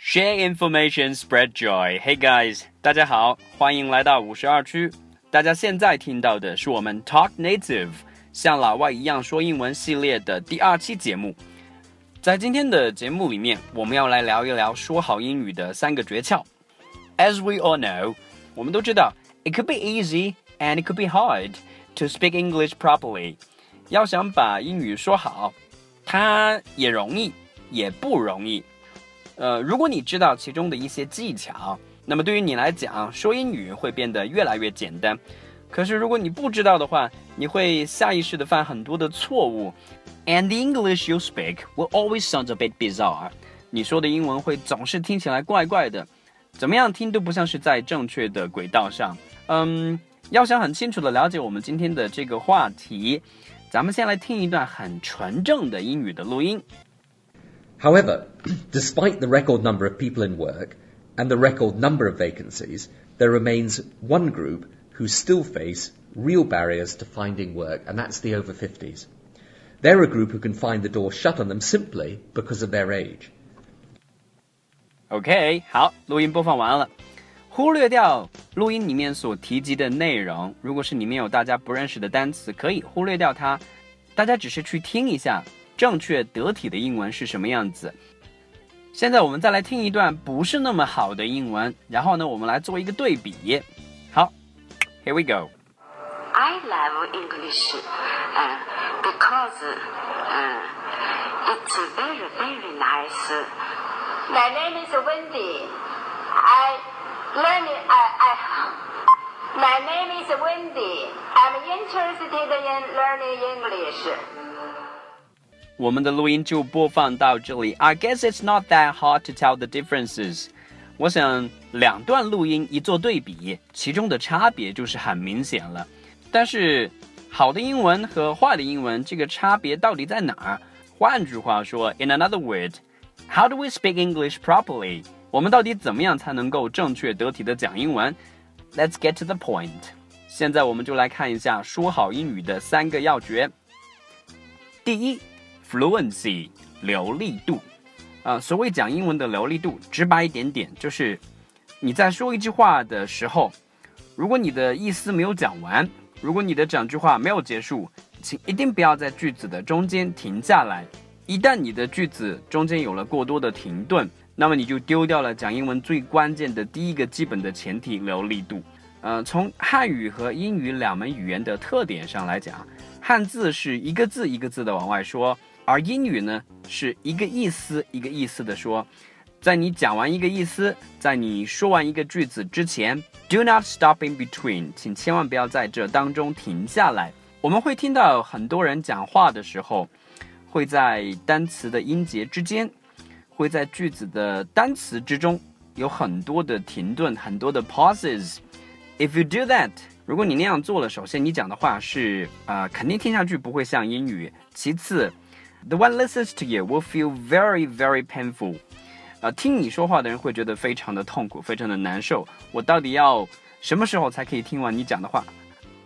Share information, spread joy. Hey guys，大家好，欢迎来到五十二区。大家现在听到的是我们 Talk Native 像老外一样说英文系列的第二期节目。在今天的节目里面，我们要来聊一聊说好英语的三个诀窍。 As we all know，我们都知道，it could be easy and it could be hard to speak English properly。要想把英语说好，它也容易，也不容易。呃，如果你知道其中的一些技巧，那么对于你来讲，说英语会变得越来越简单。可是如果你不知道的话，你会下意识的犯很多的错误，and the English you speak will always sound a bit bizarre。你说的英文会总是听起来怪怪的， 怎么样听都不像是在正确的轨道上。嗯，要想很清楚的了解我们今天的这个话题，咱们先来听一段很纯正的英语的录音。 However, despite the record number of people in work and the record number of vacancies, there remains one group who still face real barriers to finding work, and that's the over 50s. They're a group who can find the door shut on them simply because of their age. OK，好，录音播放完了。忽略掉录音里面所提及的内容，如果是里面有大家不认识的单词，可以忽略掉它。大家只是去听一下正确得体的英文是什么样子。现在我们再来听一段不是那么好的英文，然后呢，我们来做一个对比。好，Here we go。I love English uh, because uh, it's very, very nice. My name is Wendy. I learn. I, I. My name is Wendy. I'm interested in learning English. 我们的录音就播放到这里。I guess it's not that hard to tell the differences。我想两段录音一做对比，其中的差别就是很明显了。但是好的英文和坏的英文这个差别到底在哪儿？换句话说，in another How do we speak English properly？我们到底怎么样才能够正确得体的讲英文？Let's get to the point。现在我们就来看一下说好英语的三个要诀。第一，fluency 流利度。啊、所谓讲英文的流利度，直白一点点，就是你在说一句话的时候，如果你的意思没有讲完，如果你的整句话没有结束，请一定不要在句子的中间停下来。一旦你的句子中间有了过多的停顿，那么你就丢掉了讲英文最关键的第一个基本的前提——流利度。呃，从汉语和英语两门语言的特点上来讲，汉字是一个字一个字的往外说，而英语呢是一个意思一个意思的说。在你讲完一个意思，在你说完一个句子之前，do not stop in between，请千万不要在这当中停下来。我们会听到很多人讲话的时候，会在单词的音节之间，会在句子的单词之中有很多的停顿，很多的 pauses。If you do that，如果你那样做了，首先你讲的话是啊、肯定听下去不会像英语。其次，the one listens to you will feel very very painful。啊，听你说话的人会觉得非常的痛苦，非常的难受。我到底要什么时候才可以听完你讲的话？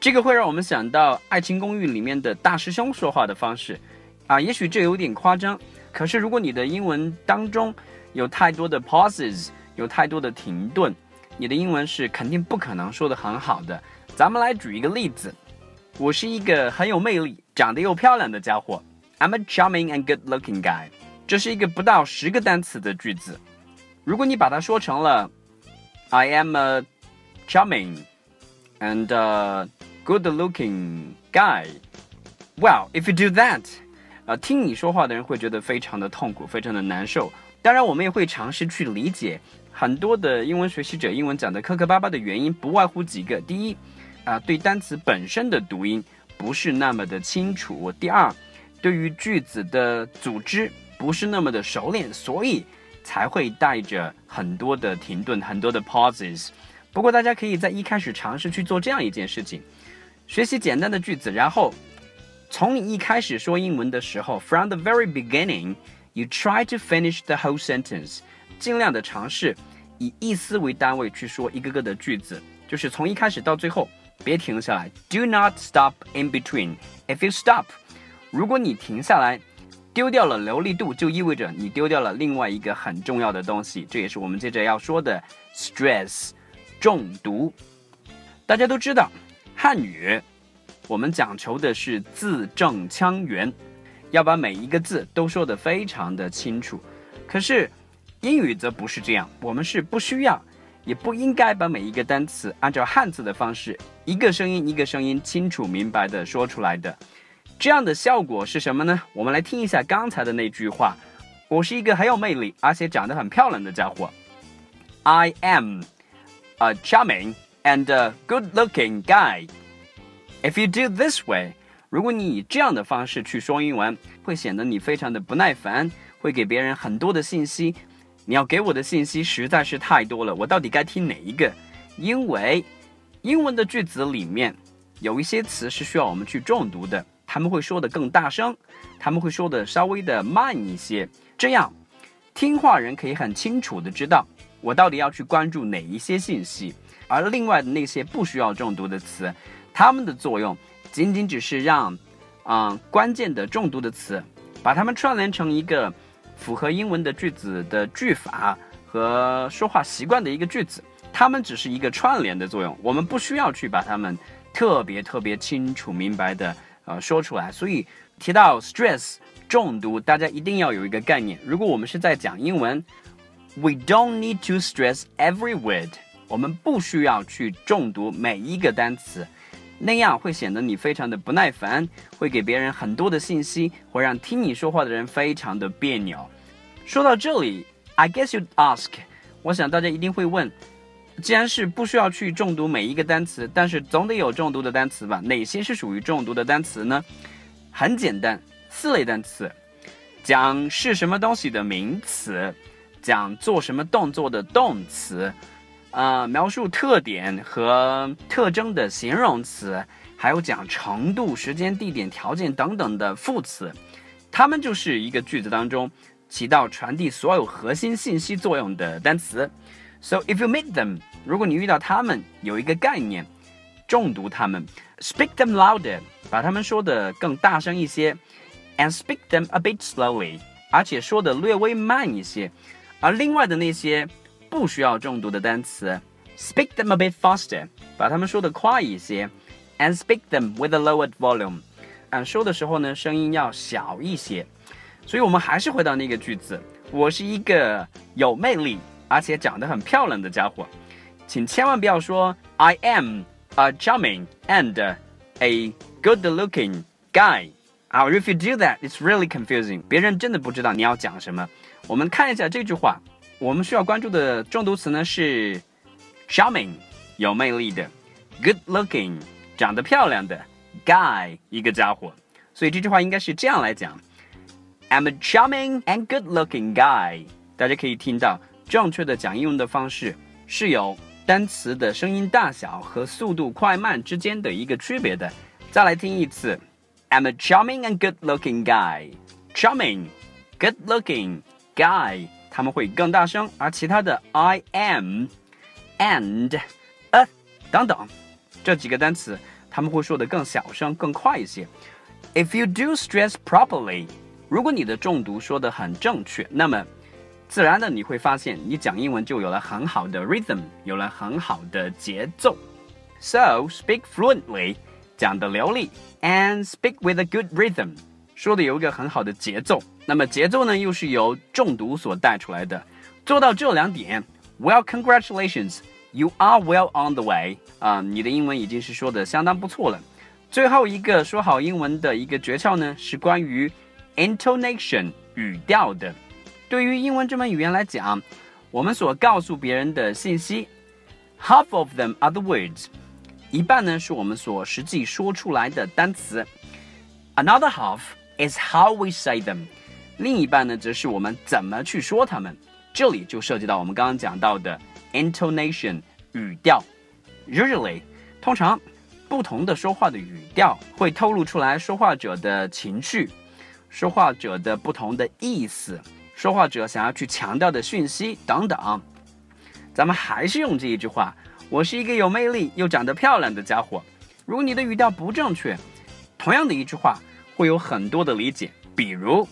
这个会让我们想到《爱情公寓》里面的大师兄说话的方式，啊，也许这有点夸张，可是如果你的英文当中有太多的 pauses，有太多的停顿，你的英文是肯定不可能说得很好的。咱们来举一个例子，我是一个很有魅力、长得又漂亮的家伙，I'm a charming and good-looking guy。这是一个不到十个单词的句子，如果你把它说成了 I am a charming and a good-looking guy。Well, if you do that， 呃，听你说话的人会觉得非常的痛苦，非常的难受。当然，我们也会尝试去理解很多的英文学习者英文讲的磕磕巴巴的原因，不外乎几个：第一，啊、对单词本身的读音不是那么的清楚；第二，对于句子的组织不是那么的熟练，所以才会带着很多的停顿，很多的 pauses。不过，大家可以在一开始尝试去做这样一件事情：学习简单的句子，然后从你一开始说英文的时候，from the very beginning，you try to finish the whole sentence，尽量的尝试以意思为单位去说一个个的句子，就是从一开始到最后，别停下来。Do not stop in between. If you stop，如果你停下来，丢掉了流利度，就意味着你丢掉了另外一个很重要的东西。这也是我们接着要说的 stress 中毒。大家都知道，汉语我们讲求的是字正腔圆，要把每一个字都说得非常的清楚。可是英语则不是这样，我们是不需要，也不应该把每一个单词按照汉字的方式，一个声音一个声音清楚明白的说出来的。这样的效果是什么呢？我们来听一下刚才的那句话：我是一个很有魅力而且长得很漂亮的家伙。I am a charming and a good-looking guy. If you do this way，如果你以这样的方式去说英文，会显得你非常的不耐烦，会给别人很多的信息。你要给我的信息实在是太多了，我到底该听哪一个？因为英文的句子里面有一些词是需要我们去重读的，他们会说的更大声，他们会说的稍微的慢一些，这样听话人可以很清楚的知道我到底要去关注哪一些信息。而另外的那些不需要重读的词，它们的作用仅仅只是让，嗯，关键的重读的词，把它们串联成一个符合英文的句子的句法和说话习惯的一个句子。它们只是一个串联的作用，我们不需要去把它们特别特别清楚明白的呃说出来。所以提到 stress 重读，大家一定要有一个概念。如果我们是在讲英文，we don't need to stress every word。我们不需要去重读每一个单词，那样会显得你非常的不耐烦，会给别人很多的信息，会让听你说话的人非常的别扭。说到这里，I guess you'd ask，我想大家一定会问，既然是不需要去重读每一个单词，但是总得有重读的单词吧？哪些是属于重读的单词呢？很简单，四类单词：讲是什么东西的名词，讲做什么动作的动词。呃，描述特点和特征的形容词，还有讲程度、时间、地点、条件等等的副词，它们就是一个句子当中起到传递所有核心信息作用的单词。So if you meet them，如果你遇到它们，有一个概念，重读它们，speak them louder，把它们说的更大声一些，and speak them a bit slowly，而且说的略微慢一些，而另外的那些。不需要重读的单词，speak them a bit faster，把它们说的快一些，and speak them with a lowered volume，嗯，说的时候呢，声音要小一些。所以我们还是回到那个句子，我是一个有魅力而且长得很漂亮的家伙，请千万不要说 I am a charming and a good-looking guy。啊，if you do that，it's really confusing，别人真的不知道你要讲什么。我们看一下这句话。 我们需要关注的重读词呢是 charming，有魅力的；good looking，长得漂亮的；guy，一个家伙。所以这句话应该是这样来讲：I'm a charming and good looking guy。大家可以听到，正确的讲英文的方式是有单词的声音大小和速度快慢之间的一个区别的。再来听一次：I'm a charming and good looking guy。charming，good looking guy。他们会更大声，而其他的 I am and a 等等这几个单词，他们会说的更小声、更快一些。If you do stress properly，如果你的重读说的很正确，那么自然的你会发现，你讲英文就有了很好的 rhythm，有了很好的节奏。So speak fluently，讲的流利，and speak with a good rhythm。说的有一个很好的节奏，那么节奏呢，又是由重读所带出来的。做到这两点，Well, congratulations, you are well on the way。啊，你的英文已经是说的相当不错了。最后一个说好英文的一个诀窍呢，是关于 intonation 语调的。对于英文这门语言来讲，我们所告诉别人的信息，half of them are the words，一半呢是我们所实际说出来的单词，another half。is how we say them。 另一半呢，则是我们怎么去说他们。这里就涉及到我们刚刚讲到的 intonation 语调。Usually，通常不同的说话的语调会透露出来说话者的情绪、说话者的不同的意思、说话者想要去强调的讯息等等。咱们还是用这一句话：我是一个有魅力又长得漂亮的家伙。如果你的语调不正确，同样的一句话会有很多的理解。比如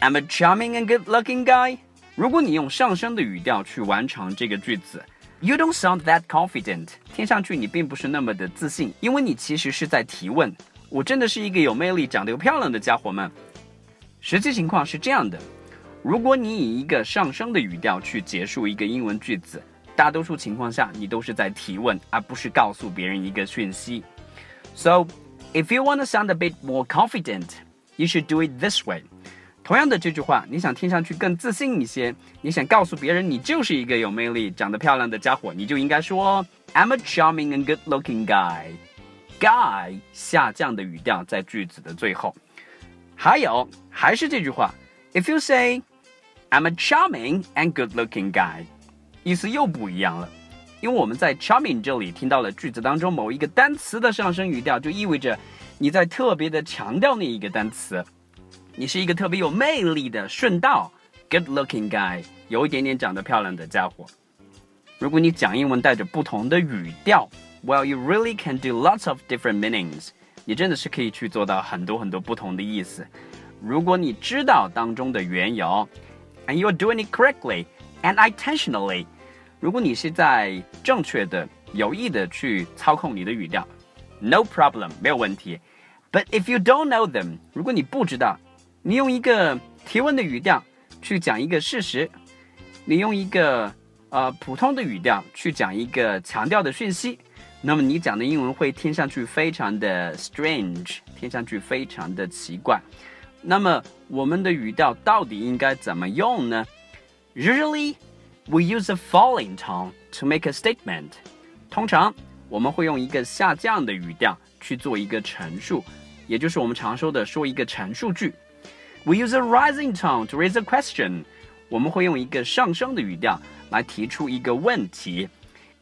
，I'm a charming and good-looking guy。如果你用上升的语调去完成这个句子，You don't sound that confident。听上去你并不是那么的自信，因为你其实是在提问：我真的是一个有魅力、长得又漂亮的家伙吗？实际情况是这样的：如果你以一个上升的语调去结束一个英文句子，大多数情况下你都是在提问，而不是告诉别人一个讯息。So if you want to sound a bit more confident, you should do it this way. 同样的这句话，你想听上去更自信一些，你想告诉别人你就是一个有魅力、长得漂亮的家伙，你就应该说 I'm a charming and good-looking guy. Guy 下降的语调在句子的最后。还有，还是这句话，If you say I'm a charming and good-looking guy，意思又不一样了。因为我们在 charming 这里听到了句子当中某一个单词的上升语调，就意味着你在特别的强调那一个单词。你是一个特别有魅力的顺道，good-looking guy，有一点点长得漂亮的家伙。如果你讲英文带着不同的语调，well you really can do lots of different meanings。你真的是可以去做到很多很多不同的意思。如果你知道当中的缘由，and you're doing it correctly and intentionally，如果你是在正确的、有意的去操控你的语调，no problem，没有问题。But if you don't know them，如果你不知道， 你用一个提问的语调去讲一个事实，你用一个呃普通的语调去讲一个强调的讯息，那么你讲的英文会听上去非常的 strange，听上去非常的奇怪。那么我们的语调到底应该怎么用呢？Usually we use a falling tone to make a statement。通常我们会用一个下降的语调去做一个陈述，也就是我们常说的说一个陈述句。We use a rising tone to raise a question。我们会用一个上升的语调来提出一个问题。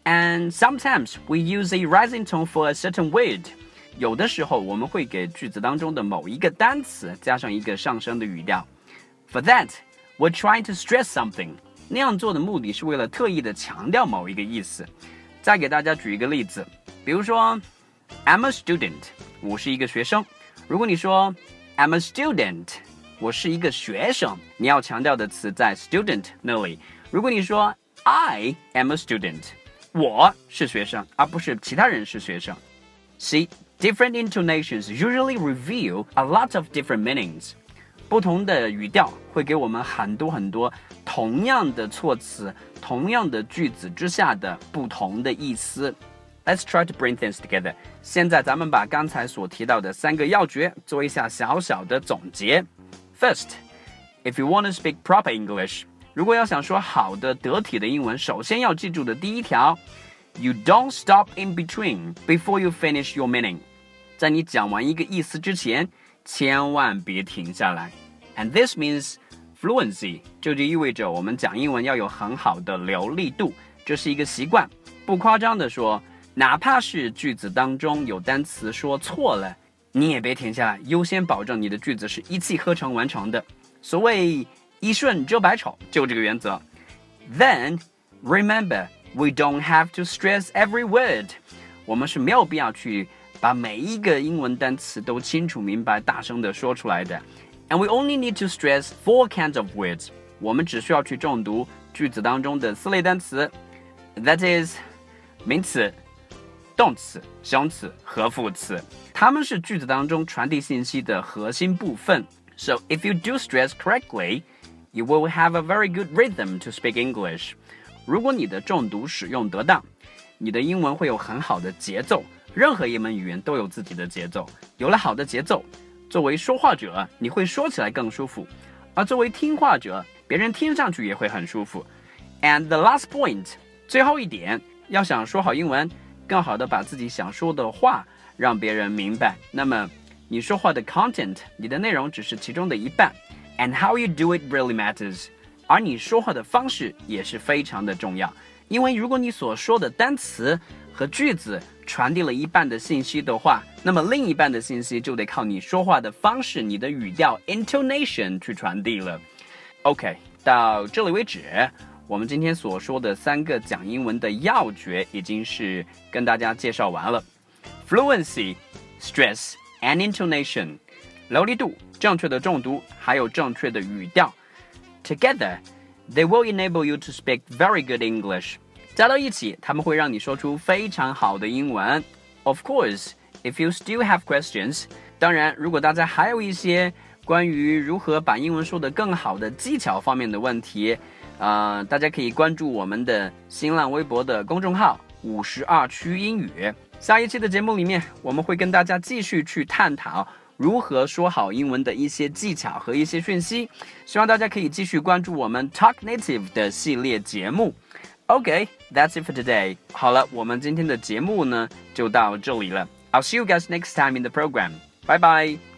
And sometimes we use a rising tone for a certain word。有的时候我们会给句子当中的某一个单词加上一个上升的语调。For that, we're trying to stress something。那样做的目的是为了特意的强调某一个意思。再给大家举一个例子，比如说，I'm a student，我是一个学生。如果你说 I'm a student。 我是一个学生，你要强调的词在 student 那里。如果你说 I am a student，我是学生，而不是其他人是学生。See, different intonations usually reveal a lot of different meanings。不同的语调会给我们很多很多同样的措辞、同样的句子之下的不同的意思。Let's try to bring things together。现在咱们把刚才所提到的三个要诀做一下小小的总结。 First, if you want to speak proper English，如果要想说好的得体的英文，首先要记住的第一条，you don't stop in between before you finish your meaning。在你讲完一个意思之前，千万别停下来。And this means fluency，这就意味着我们讲英文要有很好的流利度，这是一个习惯。不夸张的说，哪怕是句子当中有单词说错了。 你也别停下来，优先保证你的句子是一气呵成完成的。所谓一顺遮百丑，就这个原则。Then remember, we don't have to stress every word。我们是没有必要去把每一个英文单词都清楚明白、大声的说出来的。And we only need to stress four kinds of words。我们只需要去重读句子当中的四类单词。That is，名词。动词、形容词和副词，它们是句子当中传递信息的核心部分。So if you do stress correctly, you will have a very good rhythm to speak English. 如果你的重读使用得当，你的英文会有很好的节奏。任何一门语言都有自己的节奏，有了好的节奏，作为说话者，你会说起来更舒服；而作为听话者，别人听上去也会很舒服。And the last point，最后一点，要想说好英文。 更好的把自己想说的话让别人明白。那么，你说话的 content，你的内容只是其中的一半，and how you do it really matters。而你说话的方式也是非常的重要，因为如果你所说的单词和句子传递了一半的信息的话，那么另一半的信息就得靠你说话的方式，你的语调 intonation 去传递了。OK，到这里为止。我们今天所说的三个讲英文的要诀已经是跟大家介绍完了：fluency、stress and intonation，流利度、正确的重读，还有正确的语调。Together, they will enable you to speak very good English. 加到一起，他们会让你说出非常好的英文。Of course, if you still have questions，当然，如果大家还有一些关于如何把英文说得更好的技巧方面的问题，呃，大家可以关注我们的新浪微博的公众号“五十二区英语”。下一期的节目里面，我们会跟大家继续去探讨如何说好英文的一些技巧和一些讯息。希望大家可以继续关注我们 Talk Native 的系列节目。OK，that's it for today。好了，我们今天的节目呢就到这里了。I'll see you guys next time in the program. Bye bye.